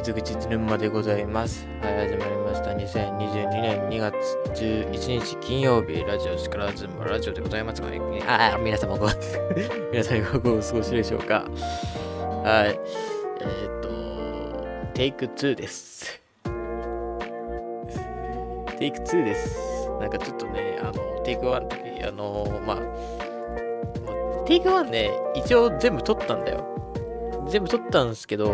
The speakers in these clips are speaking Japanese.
水口つぬまでございます。はい、始まりました。2022年2月11日金曜日、ラジオ力ずまラジオでございますが、ああ、皆様ご、皆さんいかがお過ごしでしょうか。はい、えっ、と、テイク2です。テイク2です。なんかちょっとね、あの、テイク1の時、あの、まあ、テイク1ね、一応全部撮ったんだよ。全部撮ったんですけど、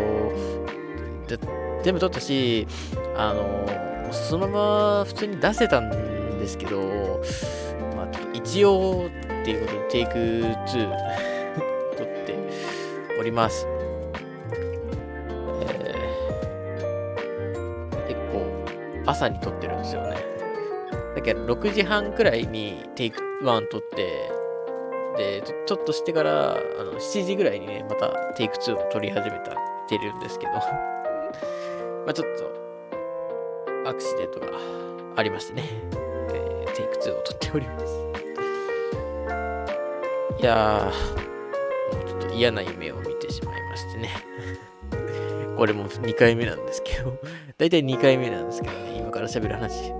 全部撮ったし、あの、そのまま普通に出せたんですけど、まあ、一応っていうことで、テイク2 撮っております。えー結構、朝に撮ってるんですよね。だけど、6時半くらいにテイク1撮って、で、ちょちょっとしてから、あの、7時ぐらいにね、またテイク2を撮り始めた、てるんですけど、まあちょっと、アクシデントがありましてね、えーテイク2を撮っております。いやー、もうちょっと嫌な夢を見てしまいましてね。これも2回目なんですけど、だいたい2回目なんですけどね、今から喋る話。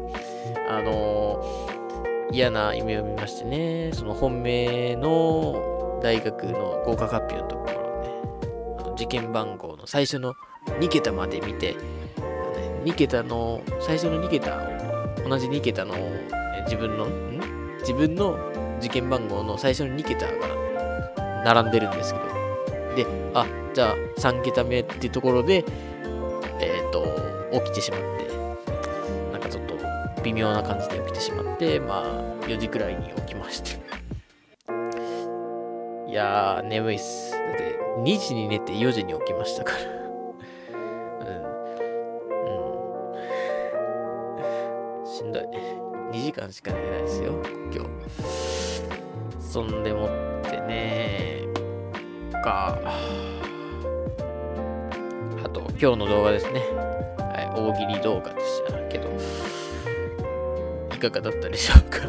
あのー嫌な夢を見ましてね、その本命の大学の合格発表のところね、あの受験番号の最初の2桁まで見て、2桁の、最初の2桁を、同じ2桁の自分の、ん？自分の受験番号の最初の2桁が並んでるんですけど、で、あ、じゃあ3桁目っていうところで、えっ、と、起きてしまって、なんかちょっと微妙な感じで起きてしまって、まあ、4時くらいに起きまして。いやー、眠いっす。だって、2時に寝て4時に起きましたから。しんどい。2時間しか寝てないですよ、今日。そんでもってね、か。あと、今日の動画ですね。はい、大喜利動画でしたけど、いかがだったでしょうか。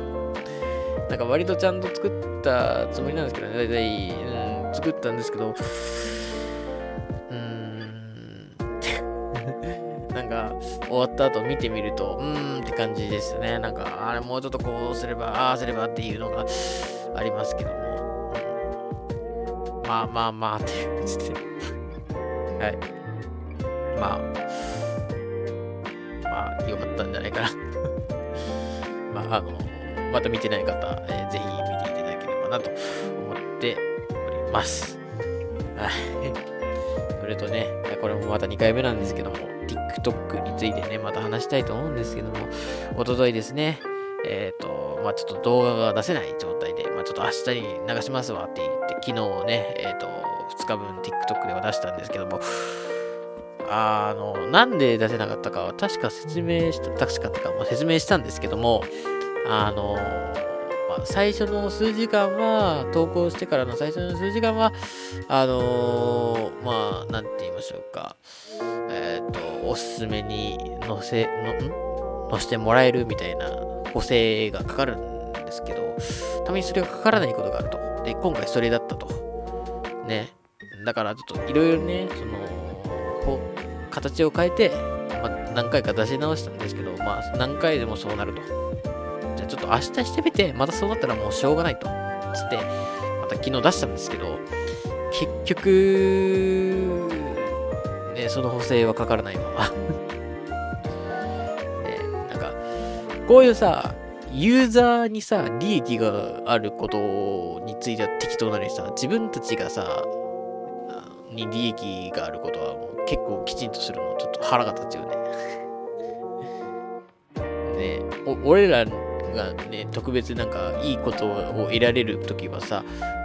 なんか割とちゃんと作ったつもりなんですけどね、だいたい、うん、作ったんですけど、終わった後見てみると、うーんって感じですね。なんか、あれもうちょっとこうすれば、ああすればっていうのがありますけども、まあまあまあっていう感じで、はい。まあ、まあ、良かったんじゃないかな。まあ、あの、また見てない方、えーぜひ見ていただければなと思っております。はい。それとね、これもまた2回目なんですけども、TikTok についてね、また話したいと思うんですけども、おとといですね、えっ、と、まあちょっと動画が出せない状態で、まあちょっと明日に流しますわって言って、昨日ね、えっ、と、2日分 TikTok では出したんですけども、あの、なんで出せなかったかは確か説明した、確かってか、まあ、説明したんですけども、あの、最初の数時間は、投稿してからの最初の数時間は、あのまあ、なんて言いましょうか、えっ、と、おすすめに載せ、の、ん？載せてもらえるみたいな補正がかかるんですけど、たまにそれがかからないことがあると。で、今回それだったと。ね。だからちょっといろいろね、その、こう形を変えて、まあ、何回か出し直したんですけど、まあ、何回でもそうなると。ちょっと明日してみて、またそうなったらもうしょうがないと。つって、また昨日出したんですけど、結局、ね、その補正はかからないまま。ね、なんか、こういうさ、ユーザーにさ、利益があることについては適当なのにさ、自分たちがさ、に利益があることはもう結構きちんとするのちょっと腹が立つよね。ねお俺らがね、特別なんかいいことを得られるときはさ、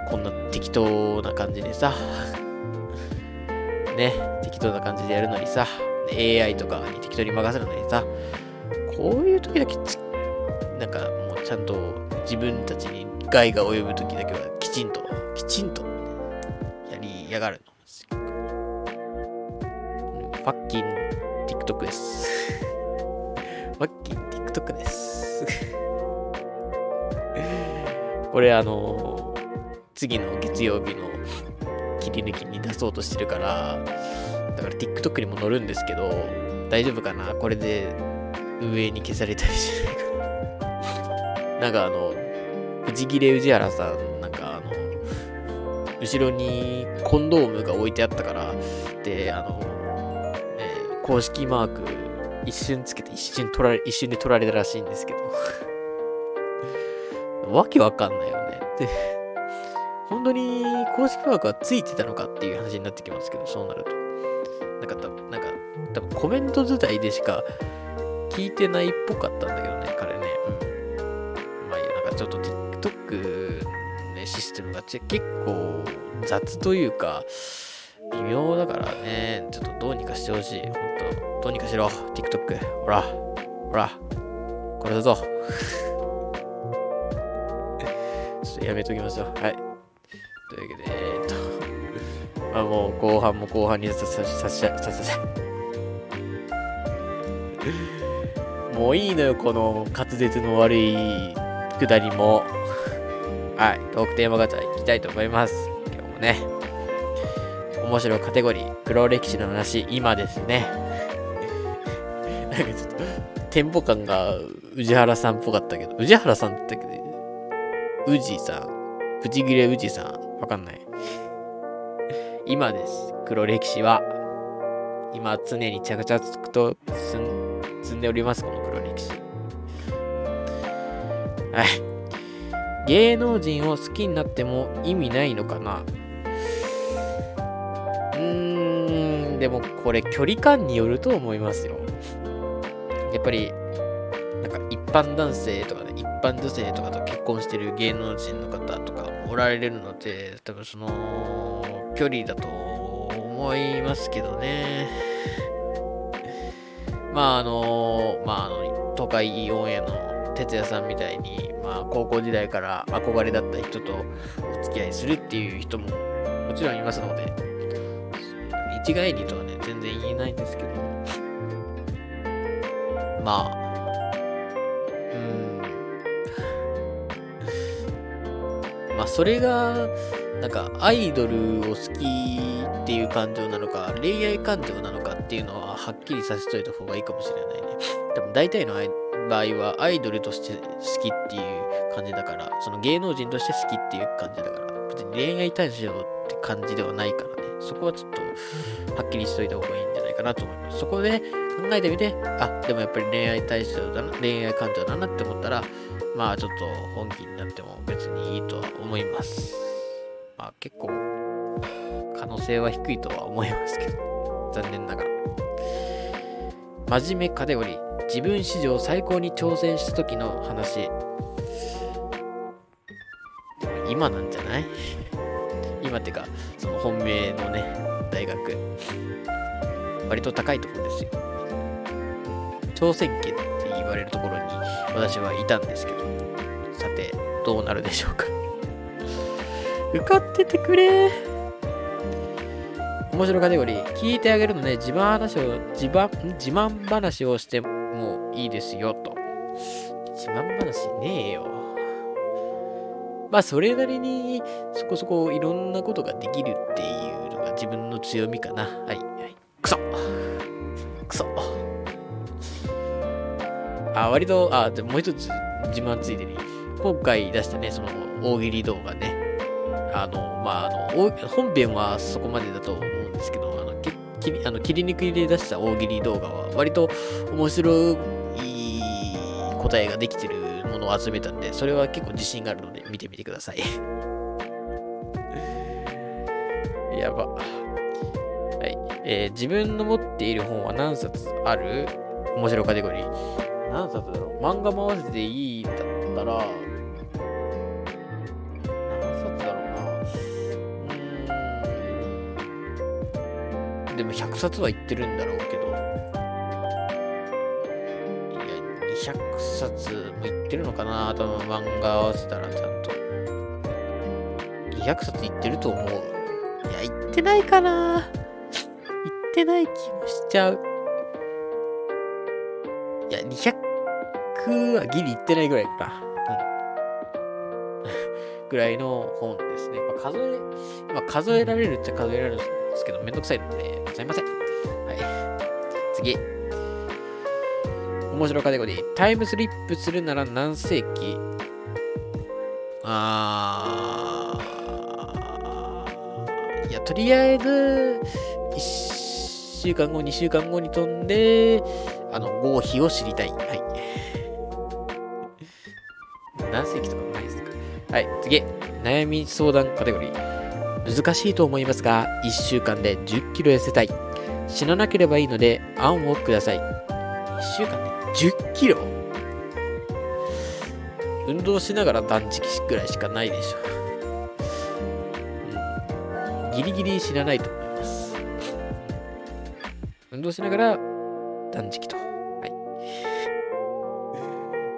こんな適当な感じでさ、ね、適当な感じでやるのにさ、AI とかに適当に任せるのにさ、こういう時だけなんかもうちゃんと自分たちに害が及ぶ時だけはきちんと、きちんとやりやがるの。ファッキン TikTok です。ファッキン TikTok です。これあの次の月曜日の切り抜きに出そうとしてるから、だから TikTok にも載るんですけど、大丈夫かな？これで上に消されたりしないかな？なんかあの、藤切れ宇治原さん、なんかあの、後ろにコンドームが置いてあったから、で、あの、え、公式マーク一瞬つけて一瞬取られ、一瞬で取られたらしいんですけど。わけわかんないよね。で、本当に公式マークはついてたのかっていう話になってきますけど、そうなると。なんか、なんか、多分コメント自体でしか聞いてないっぽかったんだけどね、彼ね。うん。まあいいや、なんかちょっと TikTok ね、システムが結構雑というか、微妙だからね、ちょっとどうにかしてほしい。ほんと、どうにかしろ。TikTok。ほら、ほら、これだぞ。とやめときましょう。はい。というわけで、え、っと、まあもう後半も後半にささささささ もういいのよ、この滑舌の悪いくだりも。はい、トークテーマガチャいきたいと思います。今日もね。面白いカテゴリー、黒歴史の話、今ですね。なんかちょっと、テンポ感が宇治原さんっぽかったけど、宇治原さんって宇治さん、プチギレ宇治さん、わかんない。今です。黒歴史は。今、常に着々と積んでおります、この黒歴史。はい。芸能人を好きになっても意味ないのかなうーん、でもこれ距離感によると思いますよ。やっぱり、なんか一般男性とかね、一般女性とかと結婚してる芸能人の方とかもおられるので、多分その距離だと思いますけどね。まああの、まああの、都会オンエアの哲也さんみたいに、まあ高校時代から憧れだった人とお付き合いするっていう人ももちろんいますので、一概にとはね、全然言えないんですけど、まあ、まあそれが、なんかアイドルを好きっていう感情なのか、恋愛感情なのかっていうのははっきりさせといた方がいいかもしれないね。多分大体の場合はアイドルとして好きっていう感じだから、その芸能人として好きっていう感じだから、別に恋愛対象って感じではないからね。そこはちょっとはっきりしといた方がいいんじゃないかなと思います。そこで、ね、考えてみて、あ、でもやっぱり恋愛対象だな、恋愛感情だなって思ったら、まあちょっと本気になっても別にいいとは思います。まあ結構可能性は低いとは思いますけど、残念ながら。真面目カテゴリー、自分史上最高に挑戦した時の話。今なんじゃない？今ってか、その本命のね、大学。割と高いところですよ。挑戦権って言われるところに私はいたんですけど、さて、どうなるでしょうか。受かっててくれ面白カテゴリー。聞いてあげるので、自慢話を、自慢、自慢話をしてもいいですよ、と。自慢話ねえよ。まあ、それなりに、そこそこいろんなことができるっていうのが自分の強みかな。はい、はい。くそあ、割と、あ、でもう一つ自慢ついでに、今回出したね、その大喜利動画ね。あの、まあ、あの、本編はそこまでだと思うんですけど、あの、きあの切り抜きで出した大喜利動画は、割と面白い答えができてるものを集めたんで、それは結構自信があるので見てみてください。やば。はい。えー、自分の持っている本は何冊ある？面白カテゴリー。何冊だろう？漫画も合わせていいだったら、何冊だろうな。うんでも100冊は言ってるんだろうけど、いや、200冊も言ってるのかな多分漫画合わせたらちゃんと。200冊言ってると思う。いや、言ってないかな言ってない気もしちゃう。いや、200はギリ言ってないぐらいか。うん。ぐらいの本ですね。まあ、数え、まあ、数えられるっちゃ数えられるんですね。ですけど、めんどくさいので、ございません。はい。次。面白カテゴリー。タイムスリップするなら何世紀？あー。いや、とりあえず、1週間後、2週間後に飛んで、あの、合否を知りたい。はい、次。悩み相談カテゴリー。難しいと思いますが、1週間で10キロ痩せたい。死ななければいいので、案をください。1週間で10キロ？運動しながら断食ぐらいしかないでしょ。う、ギリギリ死なないと思います。運動しながら断食と。は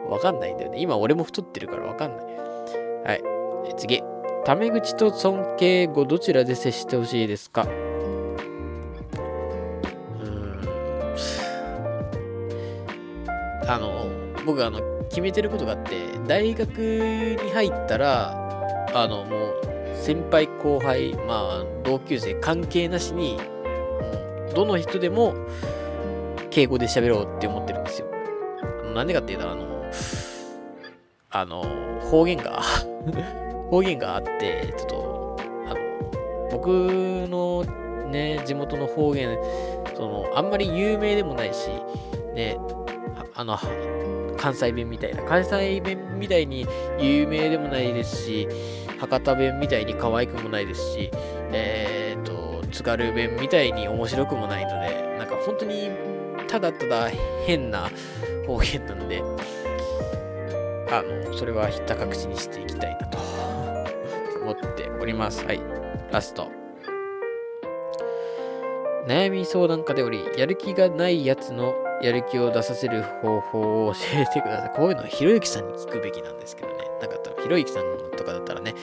い。わかんないんだよね。今俺も太ってるからわかんない。はい。次。タメ口と尊敬語どちらで接してほしいですか？あの、僕あの、決めてることがあって、大学に入ったら、あの、もう、先輩後輩、まあ、同級生関係なしに、どの人でも、敬語で喋ろうって思ってるんですよ。なんでかっていうと、あの、あの、方言が方言があって、ちょっと、あの、僕のね、地元の方言、その、あんまり有名でもないし、ね、あの、関西弁みたいな、関西弁みたいに有名でもないですし、博多弁みたいに可愛くもないですし、えっ、ー、と、津軽弁みたいに面白くもないので、なんか本当にただただ変な方言なんで、あの、それはひった隠しにしていきたいなと思っております。はい。ラスト。悩み相談カテゴリー、やる気がないやつのやる気を出させる方法を教えてください。こういうのはひろゆきさんに聞くべきなんですけどね。なんかひろゆきさんとかだったらね、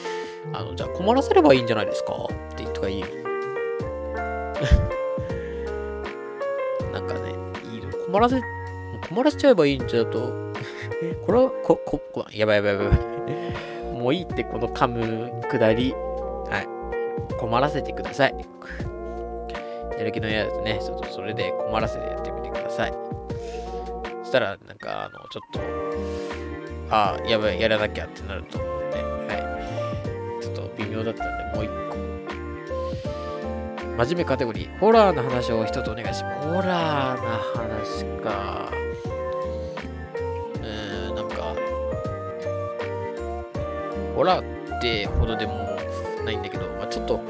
あの、じゃあ困らせればいいんじゃないですか？って言っとかいい なんかね、いいの困らせ、困らせちゃえばいいんじゃと、これは、こ、こ、こ、やばいやばいやばい。もういいって、この噛むくだり。はい。困らせてください。やる気のやつね、ちょっとそれで困らせてやってみてください。そしたら、なんか、あの、ちょっと、ああ、やばい、やらなきゃってなると思うんで、はい。ちょっと微妙だったんで、もう一個。真面目カテゴリー、ホラーの話を一つお願いします。ホラーな話か。ホラーってほどでもないんだけど、まあ、ちょっと、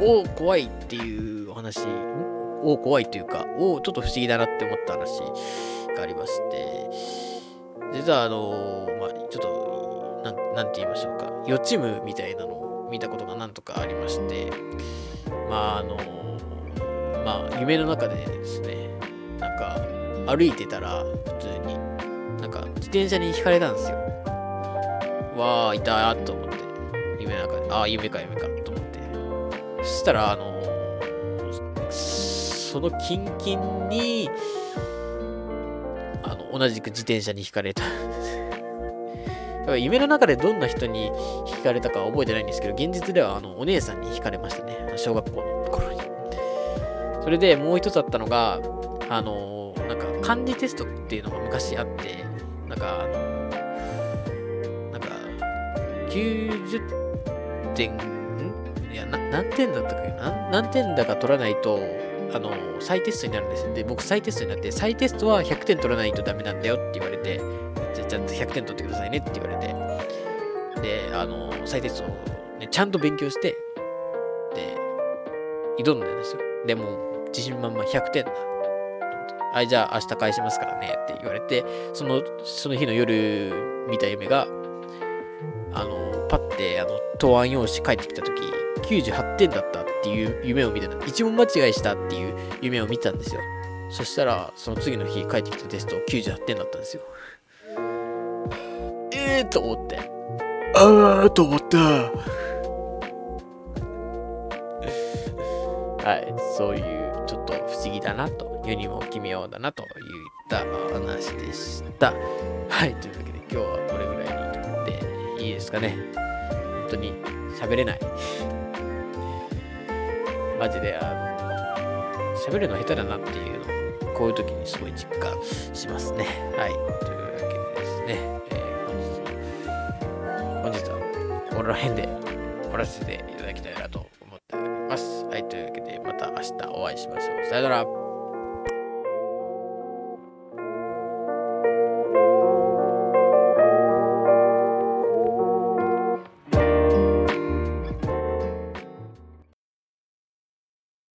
おお、怖いっていうお話お怖いというか、おちょっと不思議だなって思った話がありまして、実はあのまあ、ちょっと、な、なんて言いましょうか、予知夢みたいなのを見たことが何とかありまして、まあ、あのまあ、夢の中でですね、なんか、歩いてたら、普通に、なんか、自転車にひかれたんですよ。わー、いたーと思って、夢の中で、ああ、夢か夢かと思って。そしたら、あのそのキンキンに、あの、同じく自転車にひかれた。夢の中でどんな人にひかれたか覚えてないんですけど、現実ではあのお姉さんにひかれましたね。小学校の頃に。それでもう一つあったのが、あの、なんか漢字テストっていうのが昔あって、なんか、あの、なんか、90点、いや、な何点だったかな？何点だか取らないと、あの、再テストになるんですよ。で、僕再テストになって、再テストは100点取らないとダメなんだよって言われて、じゃあちゃんと100点取ってくださいねって言われて、で、あの、再テストを、ね、ちゃんと勉強して、で、挑んでるんですよ。でも、自信満々100点だ。はい、じゃあ明日返しますからねって言われて、その、その日の夜見た夢が、あの、パッて、あの、答案用紙帰ってきたとき、98点だったっていう夢を見てた。一問間違いしたっていう夢を見たんですよ。そしたら、その次の日帰ってきたテスト98点だったんですよ。ええー、と思って。ああと思った。はい、そういうちょっと不思議だなと、世にも奇妙だなといった話でした。はい、というわけで今日はこれぐらいにいいですかね。本当に喋れない。マジで、あの、喋るの下手だなっていうのを、こういう時にすごい実感しますね。はい。というわけでですね、えー、本日、本日はこの辺で終わらせていただきたいなと思っております。はい。というわけで、また明日お会いしましょう。さよなら。